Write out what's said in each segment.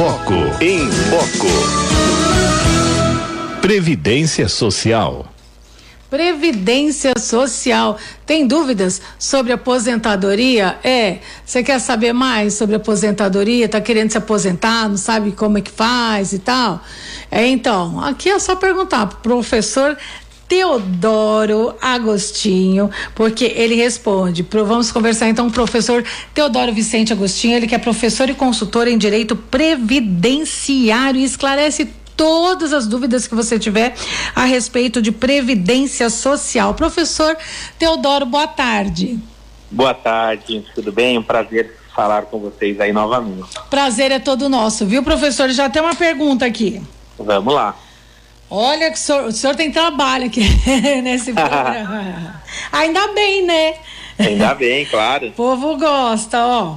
Foco. Em Foco. Previdência Social. Previdência Social. Tem dúvidas sobre aposentadoria? É. Você quer saber mais sobre aposentadoria? Tá querendo se aposentar, não sabe como é que faz e tal? É, então, aqui é só perguntar pro professor Teodoro Agostinho, porque ele responde. Vamos conversar então com o professor Teodoro Vicente Agostinho, ele que é professor e consultor em direito previdenciário e esclarece todas as dúvidas que você tiver a respeito de previdência social. Professor Teodoro, boa tarde. Boa tarde, tudo bem? Um prazer falar com vocês aí novamente. Prazer é todo nosso, viu, professor? Já tem uma pergunta aqui. Vamos lá. Olha, o senhor, o senhor tem trabalho aqui nesse programa. Ainda bem, né? Ainda bem, claro. O povo gosta, ó.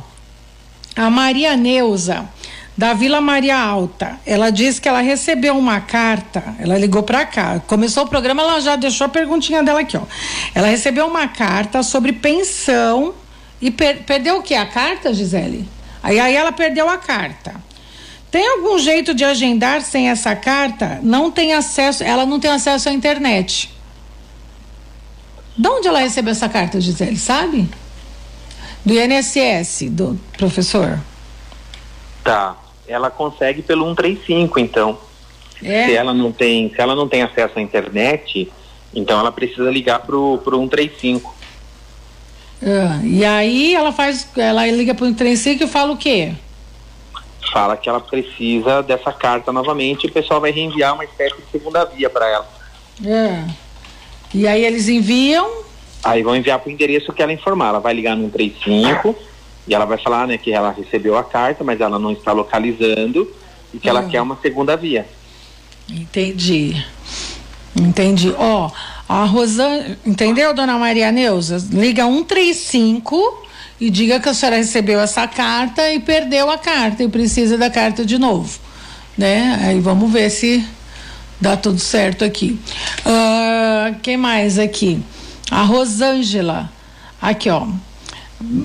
A Maria Neuza da Vila Maria Alta. Ela disse que ela recebeu uma carta, ela ligou para cá. Começou o programa, ela já deixou a perguntinha dela aqui, ó. Ela recebeu uma carta sobre pensão e per perdeu o que? A carta, Gisele? Aí, aí ela perdeu a carta. Tem algum jeito de agendar sem essa carta? Não tem acesso, ela não tem acesso à internet. De onde ela recebeu essa carta, Gisele, sabe? Do INSS, do professor. Tá ela consegue pelo 135, então. É. Se ela não tem, se ela não tem acesso à internet, então ela precisa ligar pro pro 135. Ah, e aí ela faz, ela liga pro 135 e fala o quê? Fala que ela precisa dessa carta novamente e o pessoal vai reenviar uma espécie de segunda via para ela. É. E aí eles enviam? Aí vão enviar pro endereço que ela informar. Ela vai ligar no 135 e ela vai falar, né, que ela recebeu a carta, mas ela não está localizando e que ela ah. quer uma segunda via. Entendi. Entendi. Ó, a Rosane, entendeu, dona Maria Neuza? Liga 135 e diga que a senhora recebeu essa carta e perdeu a carta e precisa da carta de novo, né? Aí vamos ver se dá tudo certo aqui. Uh, quem mais aqui? A Rosângela. Aqui, ó.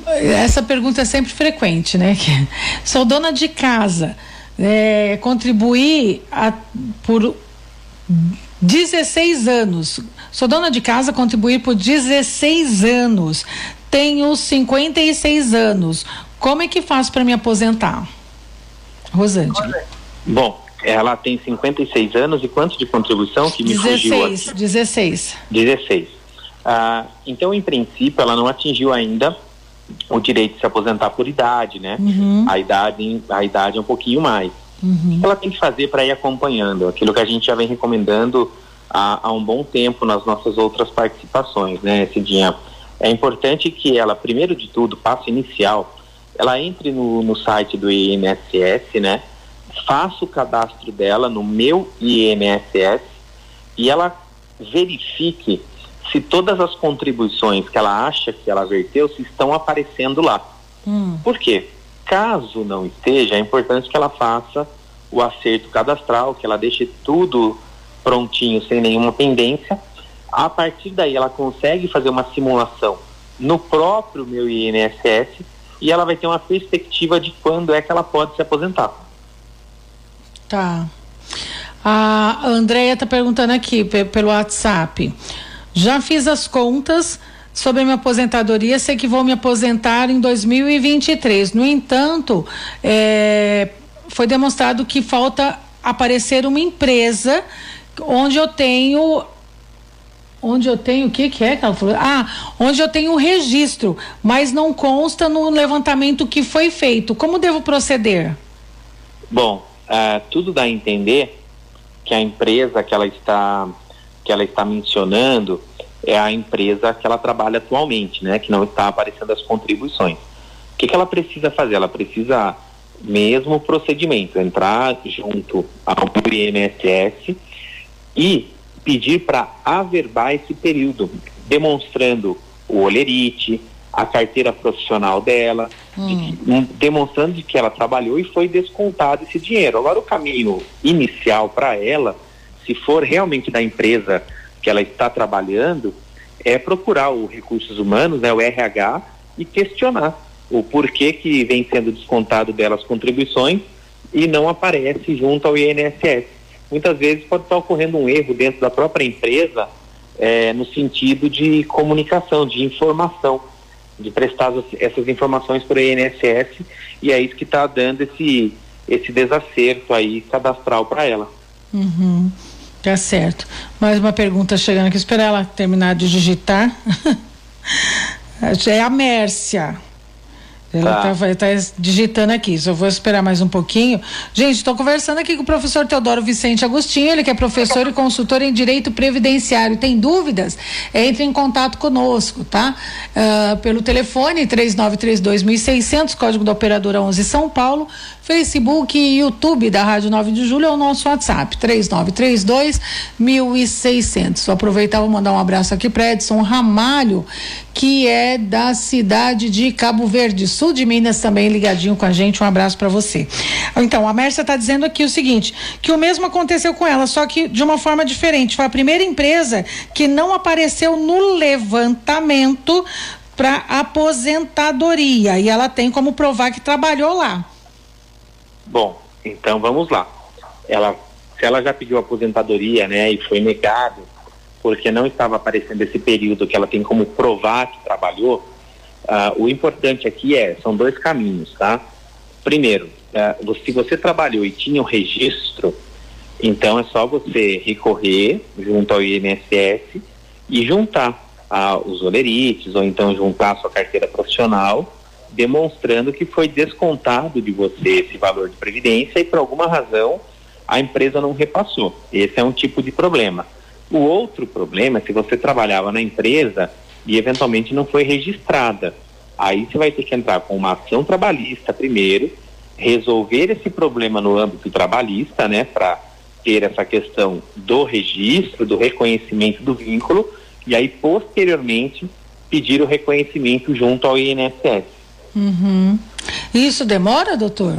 Essa pergunta é sempre frequente, né? Sou dona de casa, é, contribuí a, por 16 anos. Sou dona de casa, contribuí por 16 anos. Tenho 56 anos. Como é que faço para me aposentar? Rosângela. Bom, ela tem 56 anos e quanto de contribuição que me 16, fugiu aqui? 16. 16. Ah, então, em princípio, ela não atingiu ainda o direito de se aposentar por idade, né? Uhum. A idade a idade é um pouquinho mais. Uhum. O que ela tem que fazer para ir acompanhando? Aquilo que a gente já vem recomendando há, há um bom tempo nas nossas outras participações, né, Cidinha? É importante que ela, primeiro de tudo, passo inicial, ela entre no, no site do INSS, né? Faça o cadastro dela no meu INSS e ela verifique se todas as contribuições que ela acha que ela verteu se estão aparecendo lá. Hum. Por quê? Caso não esteja, é importante que ela faça o acerto cadastral, que ela deixe tudo prontinho, sem nenhuma pendência. A partir daí, ela consegue fazer uma simulação no próprio meu INSS e ela vai ter uma perspectiva de quando é que ela pode se aposentar. Tá. A Andrea está perguntando aqui pelo WhatsApp. Já fiz as contas sobre minha aposentadoria, sei que vou me aposentar em 2023. No entanto, é, foi demonstrado que falta aparecer uma empresa onde eu tenho onde eu tenho o que que é que ela falou? Ah, onde eu tenho o registro, mas não consta no levantamento que foi feito. Como devo proceder? Bom, uh, tudo dá a entender que a empresa que ela está que ela está mencionando é a empresa que ela trabalha atualmente, né? Que não está aparecendo as contribuições. O que, que ela precisa fazer? Ela precisa mesmo procedimento, entrar junto ao INSS e pedir para averbar esse período, demonstrando o olerite, a carteira profissional dela, hum. de, demonstrando de que ela trabalhou e foi descontado esse dinheiro. Agora, o caminho inicial para ela se for realmente da empresa que ela está trabalhando, é procurar o recursos humanos, né, o RH, e questionar o porquê que vem sendo descontado delas contribuições e não aparece junto ao INSS. Muitas vezes pode estar ocorrendo um erro dentro da própria empresa é, no sentido de comunicação, de informação, de prestar essas informações para o INSS e é isso que está dando esse, esse desacerto aí cadastral para ela. Uhum. Tá certo. Mais uma pergunta chegando aqui. Espera ela terminar de digitar. é a Mércia. Ela está tá, digitando aqui, só vou esperar mais um pouquinho. Gente, estou conversando aqui com o professor Teodoro Vicente Agostinho, ele que é professor e consultor em Direito Previdenciário. Tem dúvidas? Entre em contato conosco, tá? Uh, pelo telefone 3932.600, código da operadora 11 São Paulo, Facebook e YouTube da Rádio 9 de Julho é o nosso WhatsApp, 3932 1600. Vou aproveitar e mandar um abraço aqui para Edson Ramalho, que é da cidade de Cabo Verde, sul de Minas, também ligadinho com a gente. Um abraço para você. Então, a Mércia está dizendo aqui o seguinte: que o mesmo aconteceu com ela, só que de uma forma diferente. Foi a primeira empresa que não apareceu no levantamento para aposentadoria e ela tem como provar que trabalhou lá. Bom, então vamos lá. Ela, se ela já pediu aposentadoria, né, e foi negado porque não estava aparecendo esse período que ela tem como provar que trabalhou, uh, o importante aqui é, são dois caminhos, tá? Primeiro, uh, se você trabalhou e tinha o um registro, então é só você recorrer junto ao INSS e juntar uh, os olerites ou então juntar a sua carteira profissional demonstrando que foi descontado de você esse valor de previdência e por alguma razão a empresa não repassou. Esse é um tipo de problema. O outro problema é se você trabalhava na empresa e eventualmente não foi registrada. Aí você vai ter que entrar com uma ação trabalhista primeiro, resolver esse problema no âmbito trabalhista, né, para ter essa questão do registro, do reconhecimento do vínculo, e aí posteriormente pedir o reconhecimento junto ao INSS. Uhum. Isso demora, doutor?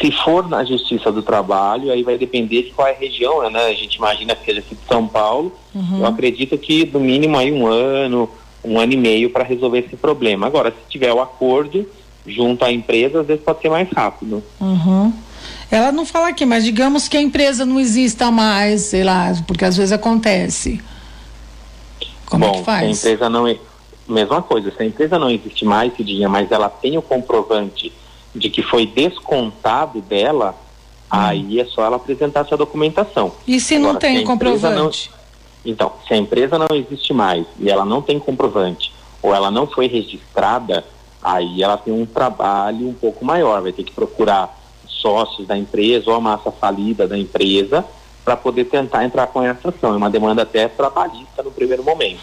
Se for na Justiça do Trabalho, aí vai depender de qual é a região, né? A gente imagina que seja aqui de São Paulo. Uhum. Eu acredito que no mínimo aí um ano, um ano e meio para resolver esse problema. Agora, se tiver o acordo junto à empresa, às vezes pode ser mais rápido. Uhum. Ela não fala aqui, mas digamos que a empresa não exista mais, sei lá, porque às vezes acontece. Como Bom, é que faz? a empresa não, mesma coisa, se a empresa não existe mais dia, mas ela tem o comprovante de que foi descontado dela, hum. aí é só ela apresentar essa documentação. E se Agora, não tem se comprovante? Não... Então, se a empresa não existe mais e ela não tem comprovante, ou ela não foi registrada, aí ela tem um trabalho um pouco maior, vai ter que procurar sócios da empresa ou a massa falida da empresa para poder tentar entrar com essa ação. É uma demanda até trabalhista no primeiro momento.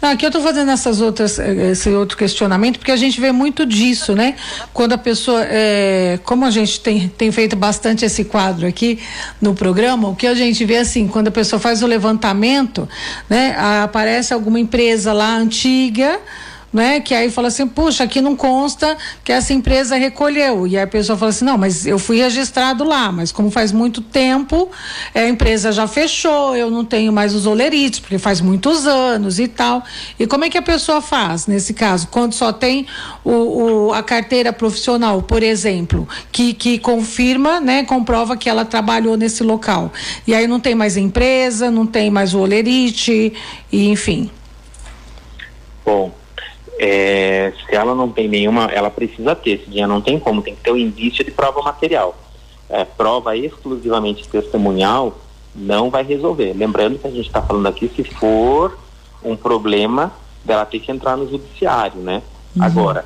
Não, aqui eu estou fazendo essas outras, eh, esse outro questionamento, porque a gente vê muito disso, né? Quando a pessoa, é, como a gente tem, tem feito bastante esse quadro aqui no programa, o que a gente vê assim, quando a pessoa faz o levantamento, né? Aparece alguma empresa lá antiga, né? Que aí fala assim, puxa, aqui não consta que essa empresa recolheu. E aí a pessoa fala assim, não, mas eu fui registrado lá, mas como faz muito tempo, a empresa já fechou, eu não tenho mais os olerites, porque faz muitos anos e tal. E como é que a pessoa faz nesse caso? Quando só tem o, o a carteira profissional, por exemplo, que, que confirma, né, comprova que ela trabalhou nesse local. E aí não tem mais empresa, não tem mais o olerite, e enfim. Bom, é, se ela não tem nenhuma, ela precisa ter, se não tem como, tem que ter o um indício de prova material. É, prova exclusivamente testemunhal não vai resolver. Lembrando que a gente está falando aqui se for um problema dela ter que entrar no judiciário, né? Uhum. Agora,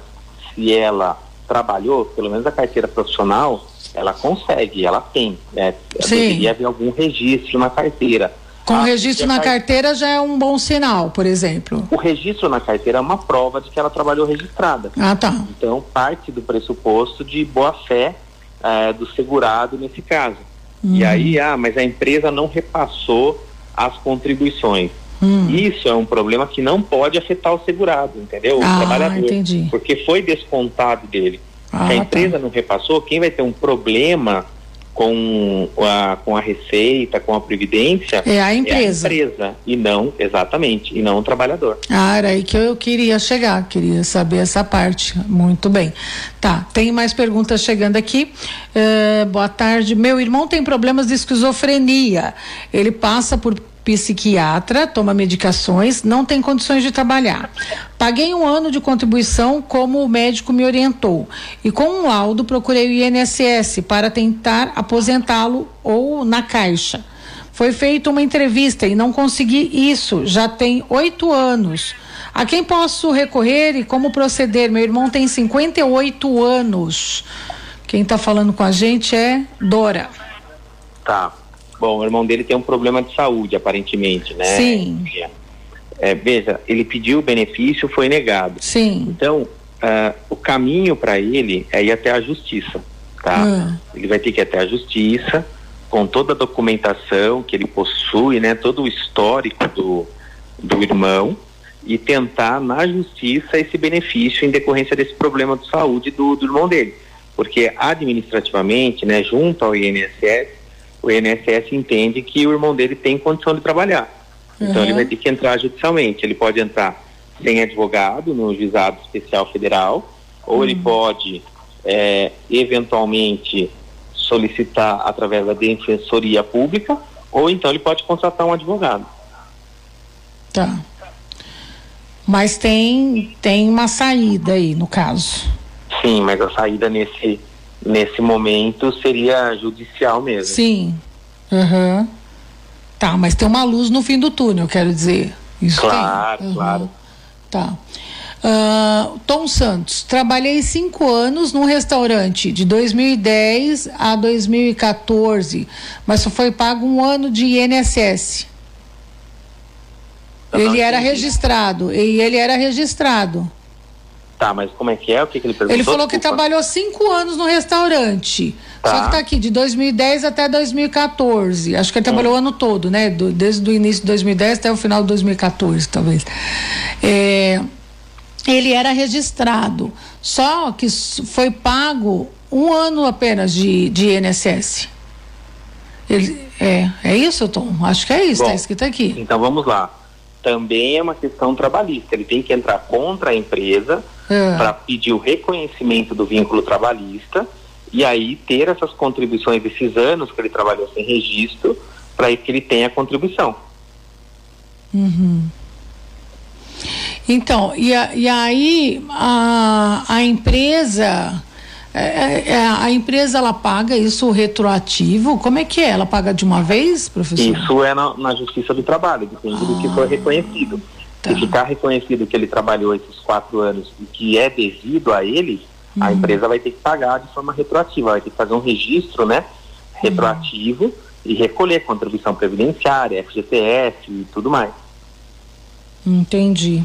se ela trabalhou, pelo menos a carteira profissional, ela consegue, ela tem. Né? Deveria haver algum registro na carteira. Com o registro na carteira já é um bom sinal, por exemplo. O registro na carteira é uma prova de que ela trabalhou registrada. Ah, tá. Então, parte do pressuposto de boa-fé é, do segurado nesse caso. Hum. E aí, ah, mas a empresa não repassou as contribuições. Hum. Isso é um problema que não pode afetar o segurado, entendeu? O ah, trabalhador. Entendi. Porque foi descontado dele. Ah, Se a tá. empresa tá. não repassou, quem vai ter um problema com a, com a receita, com a previdência, é a empresa. É a empresa e não, exatamente, e não o trabalhador. Ah, era aí que eu queria chegar, queria saber essa parte. Muito bem. Tá, tem mais perguntas chegando aqui. Uh, boa tarde. Meu irmão tem problemas de esquizofrenia. Ele passa por psiquiatra, toma medicações, não tem condições de trabalhar. Paguei um ano de contribuição como o médico me orientou e com um laudo procurei o INSS para tentar aposentá-lo ou na caixa. Foi feita uma entrevista e não consegui isso, já tem oito anos. A quem posso recorrer e como proceder? Meu irmão tem 58 anos. Quem está falando com a gente é Dora. Tá. Bom, o irmão dele tem um problema de saúde, aparentemente, né? Sim. É, veja, ele pediu o benefício, foi negado. Sim. Então, uh, o caminho para ele é ir até a justiça, tá? Uh. Ele vai ter que ir até a justiça com toda a documentação que ele possui, né? Todo o histórico do, do irmão e tentar na justiça esse benefício em decorrência desse problema de saúde do, do irmão dele. Porque administrativamente, né, junto ao INSS, o INSS entende que o irmão dele tem condição de trabalhar. Uhum. Então ele vai ter que entrar judicialmente. Ele pode entrar sem advogado no juizado especial federal, ou uhum. ele pode é, eventualmente solicitar através da defensoria pública, ou então ele pode contratar um advogado. Tá. Mas tem tem uma saída aí no caso. Sim, mas a saída nesse nesse momento seria judicial mesmo. Sim. Uhum. Tá, mas tem uma luz no fim do túnel, quero dizer. Isso claro, uhum. claro. Tá. Uh, Tom Santos, trabalhei cinco anos num restaurante de 2010 a 2014, mas só foi pago um ano de INSS. ele era registrado, e ele era registrado. Tá, mas como é que é? O que, que ele perguntou? Ele falou Desculpa. que trabalhou cinco anos no restaurante. Tá. Só que tá aqui, de 2010 até 2014. Acho que ele trabalhou hum. o ano todo, né? Do, desde o início de 2010 até o final de 2014, talvez. É, ele era registrado. Só que foi pago um ano apenas de, de INSS. Ele, é, é isso, Tom? Acho que é isso, está escrito aqui. Então vamos lá. Também é uma questão trabalhista. Ele tem que entrar contra a empresa é. para pedir o reconhecimento do vínculo trabalhista e aí ter essas contribuições desses anos que ele trabalhou sem registro para que ele tenha a contribuição. Uhum. Então, e, a, e aí a, a empresa. É, é, é, a empresa ela paga isso retroativo? Como é que é? Ela paga de uma vez, professor? Isso é na, na Justiça do Trabalho, depende ah, do que for ah, reconhecido. Tá. Se ficar reconhecido que ele trabalhou esses quatro anos e que é devido a ele, uhum. a empresa vai ter que pagar de forma retroativa, vai ter que fazer um registro, né, retroativo uhum. e recolher contribuição previdenciária, FGTS e tudo mais. Entendi.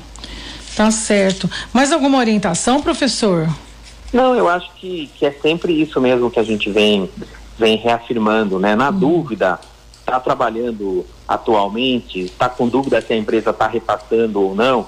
Tá certo. Mais alguma orientação, professor? Não, eu acho que, que é sempre isso mesmo que a gente vem, vem reafirmando, né? Na uhum. dúvida, está trabalhando atualmente, está com dúvida se a empresa está repassando ou não,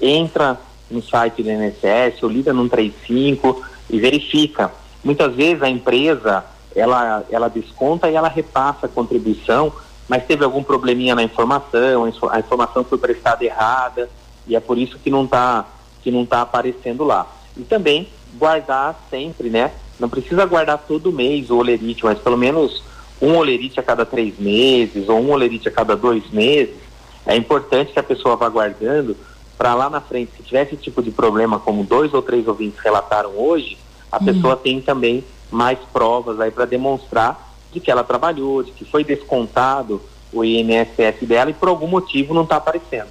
entra no site do INSS ou liga no 35 e verifica. Muitas vezes a empresa ela, ela desconta e ela repassa a contribuição, mas teve algum probleminha na informação, a informação foi prestada errada e é por isso que não está que não tá aparecendo lá. E também guardar sempre, né? Não precisa guardar todo mês o olerite, mas pelo menos um olerite a cada três meses ou um olerite a cada dois meses. É importante que a pessoa vá guardando para lá na frente, se tiver esse tipo de problema, como dois ou três ouvintes relataram hoje, a uhum. pessoa tem também mais provas aí para demonstrar de que ela trabalhou, de que foi descontado o INSS dela e por algum motivo não está aparecendo.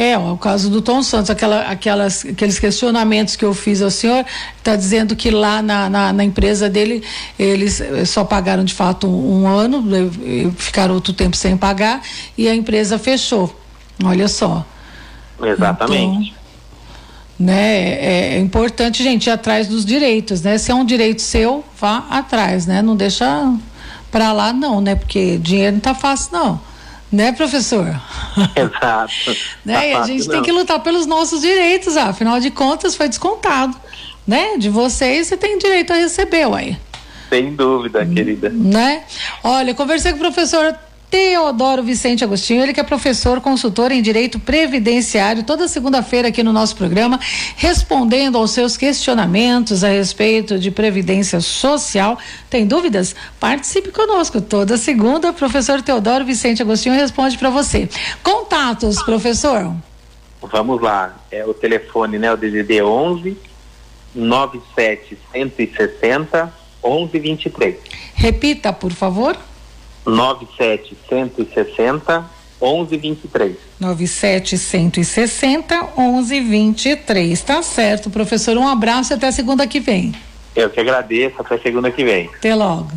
É, o caso do Tom Santos, aquela, aquelas, aqueles questionamentos que eu fiz ao senhor, está dizendo que lá na, na, na, empresa dele, eles só pagaram de fato um, um ano, ficaram outro tempo sem pagar e a empresa fechou. Olha só. Exatamente. Então, né, é, é, importante, gente, ir atrás dos direitos, né? Se é um direito seu, vá atrás, né? Não deixa para lá não, né? Porque dinheiro não tá fácil não. Né, professor? Exato. né? Tá a gente não. tem que lutar pelos nossos direitos, afinal de contas foi descontado, né? De vocês você tem direito a receber, uai. Sem dúvida, querida. Né? Olha, conversei com o professor Teodoro Vicente Agostinho, ele que é professor, consultor em direito previdenciário, toda segunda-feira aqui no nosso programa, respondendo aos seus questionamentos a respeito de previdência social. Tem dúvidas? Participe conosco. Toda segunda, professor Teodoro Vicente Agostinho responde para você. Contatos, professor? Vamos lá. É o telefone, né? O DDD 11 97 160 1123. Repita, por favor. 97 160 1123. 97 160 1123. Tá certo, professor. Um abraço e até segunda que vem. Eu que agradeço. Até segunda que vem. Até logo.